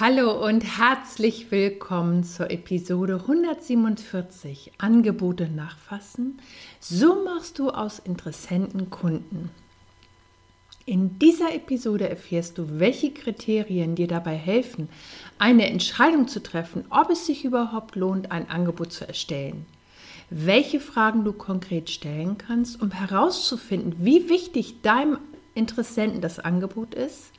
Hallo und herzlich willkommen zur Episode 147 Angebote nachfassen. So machst du aus Interessenten Kunden. In dieser Episode erfährst du, welche Kriterien dir dabei helfen, eine Entscheidung zu treffen, ob es sich überhaupt lohnt, ein Angebot zu erstellen. Welche Fragen du konkret stellen kannst, um herauszufinden, wie wichtig deinem Interessenten das Angebot ist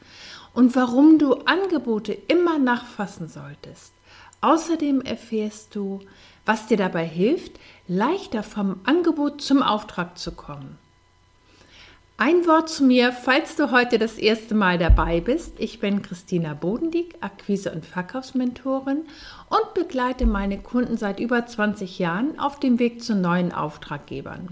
und warum du Angebote immer nachfassen solltest. Außerdem erfährst du, was dir dabei hilft, leichter vom Angebot zum Auftrag zu kommen. Ein Wort zu mir, falls du heute das erste Mal dabei bist. Ich bin Christina Bodendieck, Akquise- und Verkaufsmentorin und begleite meine Kunden seit über 20 Jahren auf dem Weg zu neuen Auftraggebern.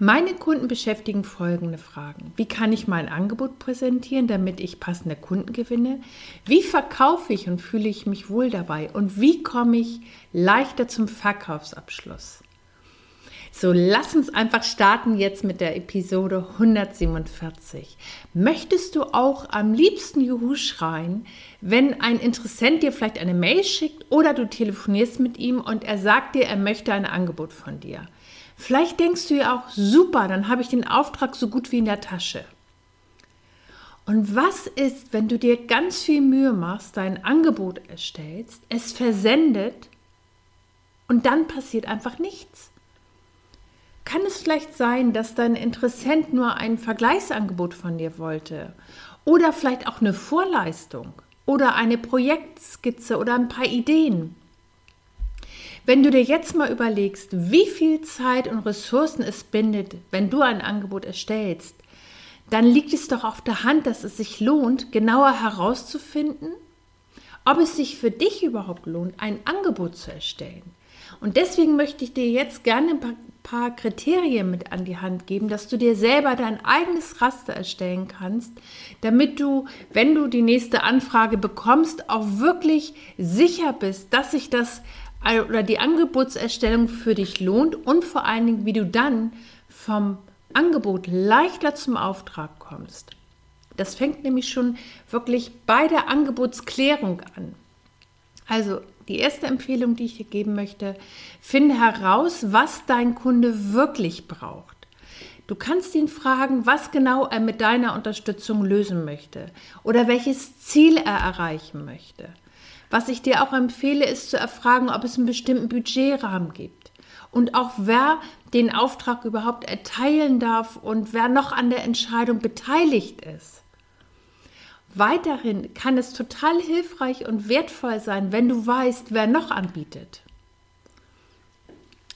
Meine Kunden beschäftigen folgende Fragen. Wie kann ich mein Angebot präsentieren, damit ich passende Kunden gewinne? Wie verkaufe ich und fühle ich mich wohl dabei? Und wie komme ich leichter zum Verkaufsabschluss? So, lass uns einfach starten jetzt mit der Episode 147. Möchtest du auch am liebsten Juhu schreien, wenn ein Interessent dir vielleicht eine Mail schickt oder du telefonierst mit ihm und er sagt dir, er möchte ein Angebot von dir? Vielleicht denkst du ja auch, super, dann habe ich den Auftrag so gut wie in der Tasche. Und was ist, wenn du dir ganz viel Mühe machst, dein Angebot erstellst, es versendet und dann passiert einfach nichts? Kann es vielleicht sein, dass dein Interessent nur ein Vergleichsangebot von dir wollte oder vielleicht auch eine Vorleistung oder eine Projektskizze oder ein paar Ideen? Wenn du dir jetzt mal überlegst, wie viel Zeit und Ressourcen es bindet, wenn du ein Angebot erstellst, dann liegt es doch auf der Hand, dass es sich lohnt, genauer herauszufinden, ob es sich für dich überhaupt lohnt, ein Angebot zu erstellen. Und deswegen möchte ich dir jetzt gerne ein paar, Kriterien mit an die Hand geben, dass du dir selber dein eigenes Raster erstellen kannst, damit du, wenn du die nächste Anfrage bekommst, auch wirklich sicher bist, dass sich das oder die Angebotserstellung für dich lohnt und vor allen Dingen, wie du dann vom Angebot leichter zum Auftrag kommst. Das fängt nämlich schon wirklich bei der Angebotsklärung an. Also die erste Empfehlung, die ich dir geben möchte, finde heraus, was dein Kunde wirklich braucht. Du kannst ihn fragen, was genau er mit deiner Unterstützung lösen möchte oder welches Ziel er erreichen möchte. Was ich dir auch empfehle, ist zu erfragen, ob es einen bestimmten Budgetrahmen gibt und auch wer den Auftrag überhaupt erteilen darf und wer noch an der Entscheidung beteiligt ist. Weiterhin kann es total hilfreich und wertvoll sein, wenn du weißt, wer noch anbietet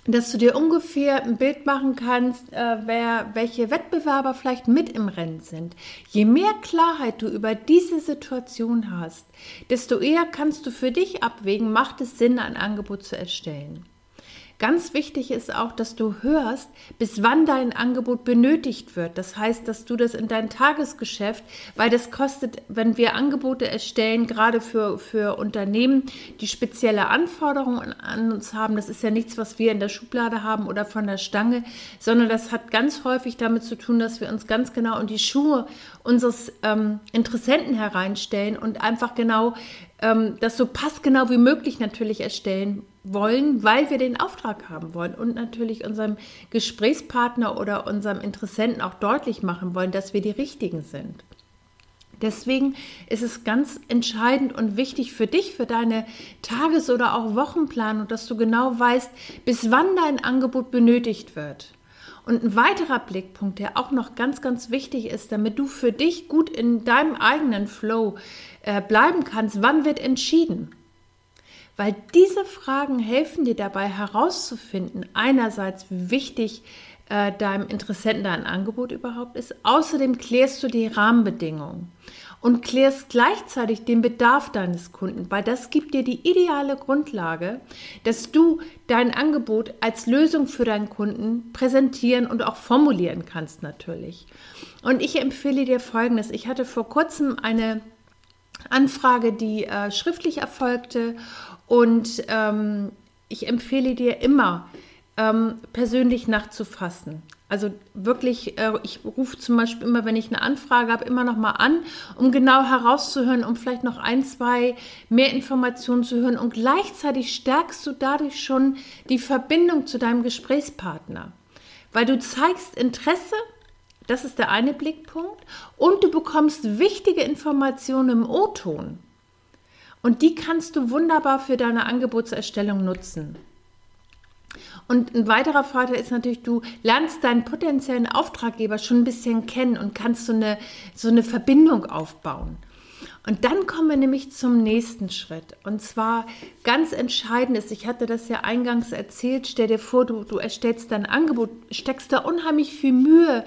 dass du dir ungefähr ein Bild machen kannst, äh, wer, welche Wettbewerber vielleicht mit im Rennen sind. Je mehr Klarheit du über diese Situation hast, desto eher kannst du für dich abwägen, macht es Sinn, ein Angebot zu erstellen. Ganz wichtig ist auch, dass du hörst, bis wann dein Angebot benötigt wird. Das heißt, dass du das in dein Tagesgeschäft, weil das kostet, wenn wir Angebote erstellen, gerade für, für Unternehmen, die spezielle Anforderungen an uns haben, das ist ja nichts, was wir in der Schublade haben oder von der Stange, sondern das hat ganz häufig damit zu tun, dass wir uns ganz genau in die Schuhe unseres ähm, Interessenten hereinstellen und einfach genau ähm, das so passgenau wie möglich natürlich erstellen wollen, weil wir den Auftrag haben wollen und natürlich unserem Gesprächspartner oder unserem Interessenten auch deutlich machen wollen, dass wir die Richtigen sind. Deswegen ist es ganz entscheidend und wichtig für dich, für deine Tages- oder auch Wochenplanung, dass du genau weißt, bis wann dein Angebot benötigt wird. Und ein weiterer Blickpunkt, der auch noch ganz, ganz wichtig ist, damit du für dich gut in deinem eigenen Flow äh, bleiben kannst, wann wird entschieden? weil diese Fragen helfen dir dabei herauszufinden, einerseits, wie wichtig äh, deinem Interessenten dein Angebot überhaupt ist, außerdem klärst du die Rahmenbedingungen und klärst gleichzeitig den Bedarf deines Kunden, weil das gibt dir die ideale Grundlage, dass du dein Angebot als Lösung für deinen Kunden präsentieren und auch formulieren kannst natürlich. Und ich empfehle dir Folgendes. Ich hatte vor kurzem eine Anfrage, die äh, schriftlich erfolgte und ähm, ich empfehle dir immer, ähm, persönlich nachzufassen. Also wirklich, äh, ich rufe zum Beispiel immer, wenn ich eine Anfrage habe, immer noch mal an, um genau herauszuhören, um vielleicht noch ein, zwei mehr Informationen zu hören. Und gleichzeitig stärkst du dadurch schon die Verbindung zu deinem Gesprächspartner. Weil du zeigst Interesse, das ist der eine Blickpunkt, und du bekommst wichtige Informationen im O-Ton. Und die kannst du wunderbar für deine Angebotserstellung nutzen. Und ein weiterer Vorteil ist natürlich, du lernst deinen potenziellen Auftraggeber schon ein bisschen kennen und kannst so eine, so eine Verbindung aufbauen. Und dann kommen wir nämlich zum nächsten Schritt. Und zwar ganz entscheidend ist, ich hatte das ja eingangs erzählt, stell dir vor, du, du erstellst dein Angebot, steckst da unheimlich viel Mühe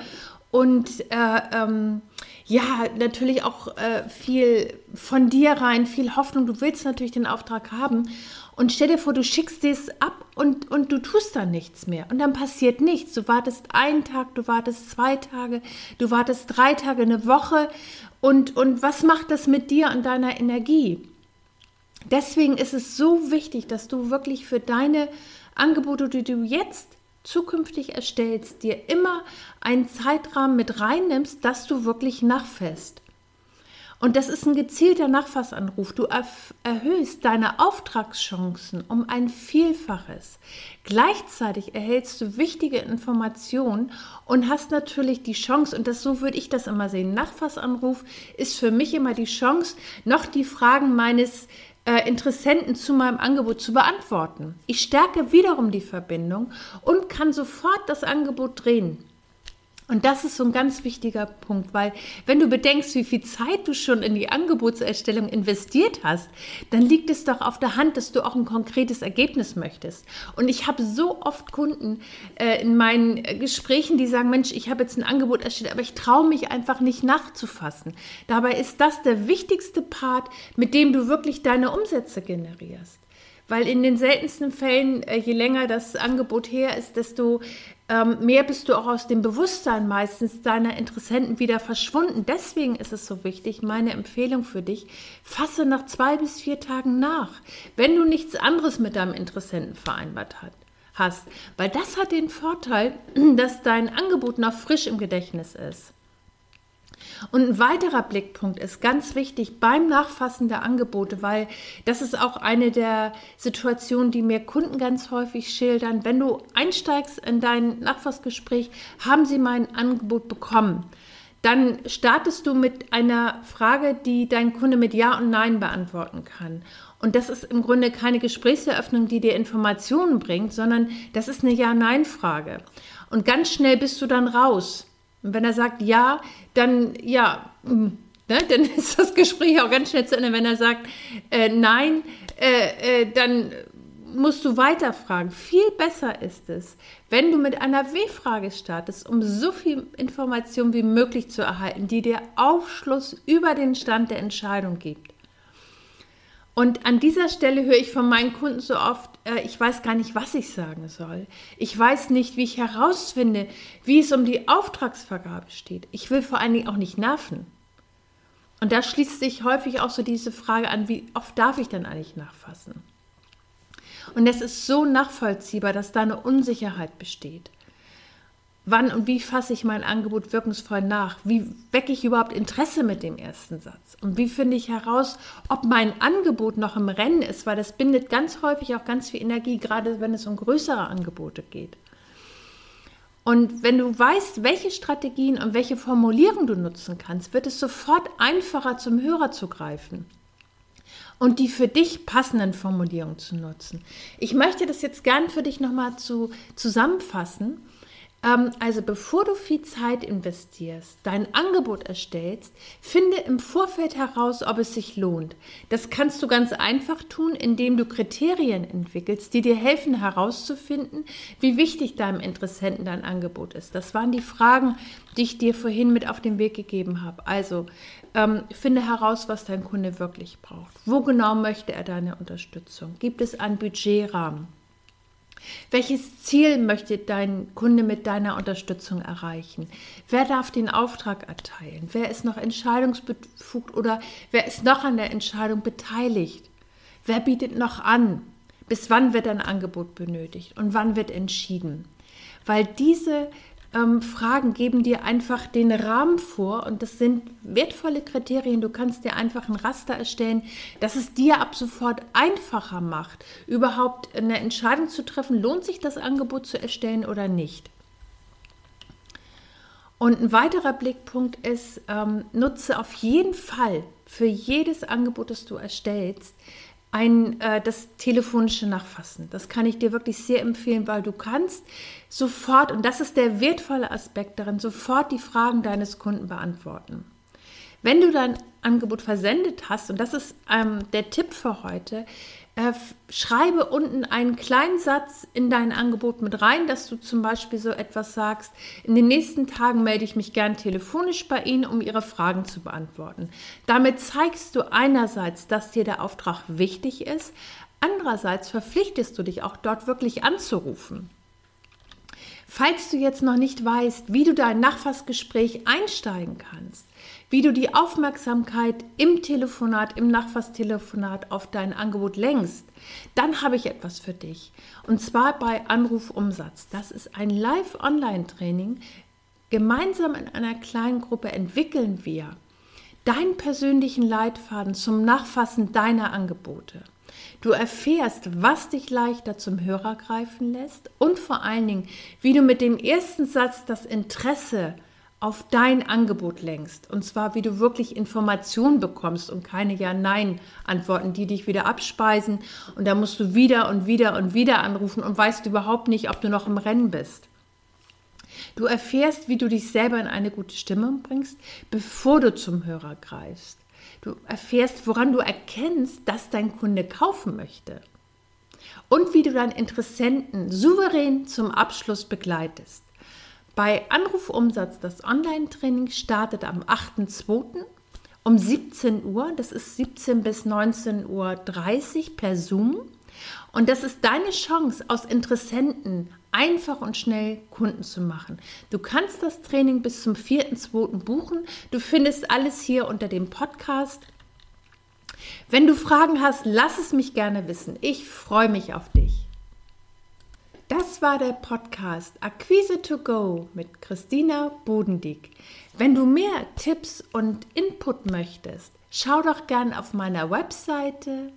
und äh, ähm, ja, natürlich auch äh, viel von dir rein, viel Hoffnung. Du willst natürlich den Auftrag haben. Und stell dir vor, du schickst es ab und, und du tust dann nichts mehr. Und dann passiert nichts. Du wartest einen Tag, du wartest zwei Tage, du wartest drei Tage, eine Woche. Und, und was macht das mit dir und deiner Energie? Deswegen ist es so wichtig, dass du wirklich für deine Angebote, die du jetzt zukünftig erstellst, dir immer einen Zeitrahmen mit reinnimmst, dass du wirklich nachfährst. Und das ist ein gezielter Nachfassanruf. Du erhöhst deine Auftragschancen um ein Vielfaches. Gleichzeitig erhältst du wichtige Informationen und hast natürlich die Chance, und das so würde ich das immer sehen, Nachfassanruf ist für mich immer die Chance, noch die Fragen meines äh, Interessenten zu meinem Angebot zu beantworten. Ich stärke wiederum die Verbindung und kann sofort das Angebot drehen. Und das ist so ein ganz wichtiger Punkt, weil wenn du bedenkst, wie viel Zeit du schon in die Angebotserstellung investiert hast, dann liegt es doch auf der Hand, dass du auch ein konkretes Ergebnis möchtest. Und ich habe so oft Kunden äh, in meinen Gesprächen, die sagen, Mensch, ich habe jetzt ein Angebot erstellt, aber ich traue mich einfach nicht nachzufassen. Dabei ist das der wichtigste Part, mit dem du wirklich deine Umsätze generierst. Weil in den seltensten Fällen, äh, je länger das Angebot her ist, desto ähm, mehr bist du auch aus dem Bewusstsein meistens deiner Interessenten wieder verschwunden. Deswegen ist es so wichtig, meine Empfehlung für dich, fasse nach zwei bis vier Tagen nach, wenn du nichts anderes mit deinem Interessenten vereinbart hat, hast. Weil das hat den Vorteil, dass dein Angebot noch frisch im Gedächtnis ist. Und ein weiterer Blickpunkt ist ganz wichtig beim Nachfassen der Angebote, weil das ist auch eine der Situationen, die mir Kunden ganz häufig schildern. Wenn du einsteigst in dein Nachfassgespräch, haben sie mein Angebot bekommen. Dann startest du mit einer Frage, die dein Kunde mit Ja und Nein beantworten kann. Und das ist im Grunde keine Gesprächseröffnung, die dir Informationen bringt, sondern das ist eine Ja-Nein-Frage. Und ganz schnell bist du dann raus. Und wenn er sagt ja, dann ja, mm, ne, dann ist das Gespräch auch ganz schnell zu Ende. Wenn er sagt äh, nein, äh, äh, dann musst du weiterfragen. Viel besser ist es, wenn du mit einer W-Frage startest, um so viel Information wie möglich zu erhalten, die dir Aufschluss über den Stand der Entscheidung gibt. Und an dieser Stelle höre ich von meinen Kunden so oft, ich weiß gar nicht, was ich sagen soll. Ich weiß nicht, wie ich herausfinde, wie es um die Auftragsvergabe steht. Ich will vor allen Dingen auch nicht nerven. Und da schließt sich häufig auch so diese Frage an, wie oft darf ich denn eigentlich nachfassen? Und es ist so nachvollziehbar, dass da eine Unsicherheit besteht. Wann und wie fasse ich mein Angebot wirkungsvoll nach? Wie wecke ich überhaupt Interesse mit dem ersten Satz? Und wie finde ich heraus, ob mein Angebot noch im Rennen ist? Weil das bindet ganz häufig auch ganz viel Energie, gerade wenn es um größere Angebote geht. Und wenn du weißt, welche Strategien und welche Formulierung du nutzen kannst, wird es sofort einfacher, zum Hörer zu greifen und die für dich passenden Formulierungen zu nutzen. Ich möchte das jetzt gern für dich nochmal zu, zusammenfassen also bevor du viel Zeit investierst, dein Angebot erstellst, finde im Vorfeld heraus, ob es sich lohnt. Das kannst du ganz einfach tun, indem du Kriterien entwickelst, die dir helfen herauszufinden, wie wichtig deinem Interessenten dein Angebot ist. Das waren die Fragen, die ich dir vorhin mit auf den Weg gegeben habe. Also ähm, finde heraus, was dein Kunde wirklich braucht. Wo genau möchte er deine Unterstützung? Gibt es einen Budgetrahmen? Welches Ziel möchte dein Kunde mit deiner Unterstützung erreichen? Wer darf den Auftrag erteilen? Wer ist noch entscheidungsbefugt oder wer ist noch an der Entscheidung beteiligt? Wer bietet noch an? Bis wann wird ein Angebot benötigt und wann wird entschieden? Weil diese ähm, Fragen geben dir einfach den Rahmen vor und das sind wertvolle Kriterien. Du kannst dir einfach ein Raster erstellen, das es dir ab sofort einfacher macht, überhaupt eine Entscheidung zu treffen, lohnt sich das Angebot zu erstellen oder nicht. Und ein weiterer Blickpunkt ist, ähm, nutze auf jeden Fall für jedes Angebot, das du erstellst, ein, äh, das telefonische Nachfassen. Das kann ich dir wirklich sehr empfehlen, weil du kannst sofort, und das ist der wertvolle Aspekt darin, sofort die Fragen deines Kunden beantworten. Wenn du dein Angebot versendet hast, und das ist ähm, der Tipp für heute, äh, schreibe unten einen kleinen Satz in dein Angebot mit rein, dass du zum Beispiel so etwas sagst, in den nächsten Tagen melde ich mich gern telefonisch bei Ihnen, um Ihre Fragen zu beantworten. Damit zeigst du einerseits, dass dir der Auftrag wichtig ist, andererseits verpflichtest du dich auch dort wirklich anzurufen. Falls du jetzt noch nicht weißt, wie du dein Nachfassgespräch einsteigen kannst, wie du die Aufmerksamkeit im Telefonat, im Nachfasstelefonat auf dein Angebot lenkst, dann habe ich etwas für dich. Und zwar bei Anrufumsatz. Das ist ein Live-Online-Training. Gemeinsam in einer kleinen Gruppe entwickeln wir deinen persönlichen Leitfaden zum Nachfassen deiner Angebote. Du erfährst, was dich leichter zum Hörer greifen lässt und vor allen Dingen, wie du mit dem ersten Satz das Interesse auf dein Angebot lenkst. Und zwar, wie du wirklich Informationen bekommst und keine Ja-Nein-Antworten, die dich wieder abspeisen. Und da musst du wieder und wieder und wieder anrufen und weißt überhaupt nicht, ob du noch im Rennen bist. Du erfährst, wie du dich selber in eine gute Stimmung bringst, bevor du zum Hörer greifst. Du erfährst, woran du erkennst, dass dein Kunde kaufen möchte. Und wie du deinen Interessenten souverän zum Abschluss begleitest. Bei Anrufumsatz, das Online-Training startet am 8.2. um 17 Uhr. Das ist 17 bis 19.30 Uhr per Zoom. Und das ist deine Chance, aus Interessenten einfach und schnell Kunden zu machen. Du kannst das Training bis zum 4.2. buchen. Du findest alles hier unter dem Podcast. Wenn du Fragen hast, lass es mich gerne wissen. Ich freue mich auf dich. Das war der Podcast Akquise to Go mit Christina Bodendieck. Wenn du mehr Tipps und Input möchtest, schau doch gern auf meiner Webseite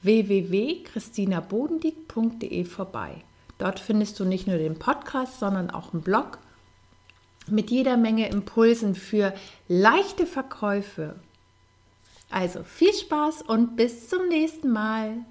www.christinabodendieck.de vorbei. Dort findest du nicht nur den Podcast, sondern auch einen Blog mit jeder Menge Impulsen für leichte Verkäufe. Also viel Spaß und bis zum nächsten Mal.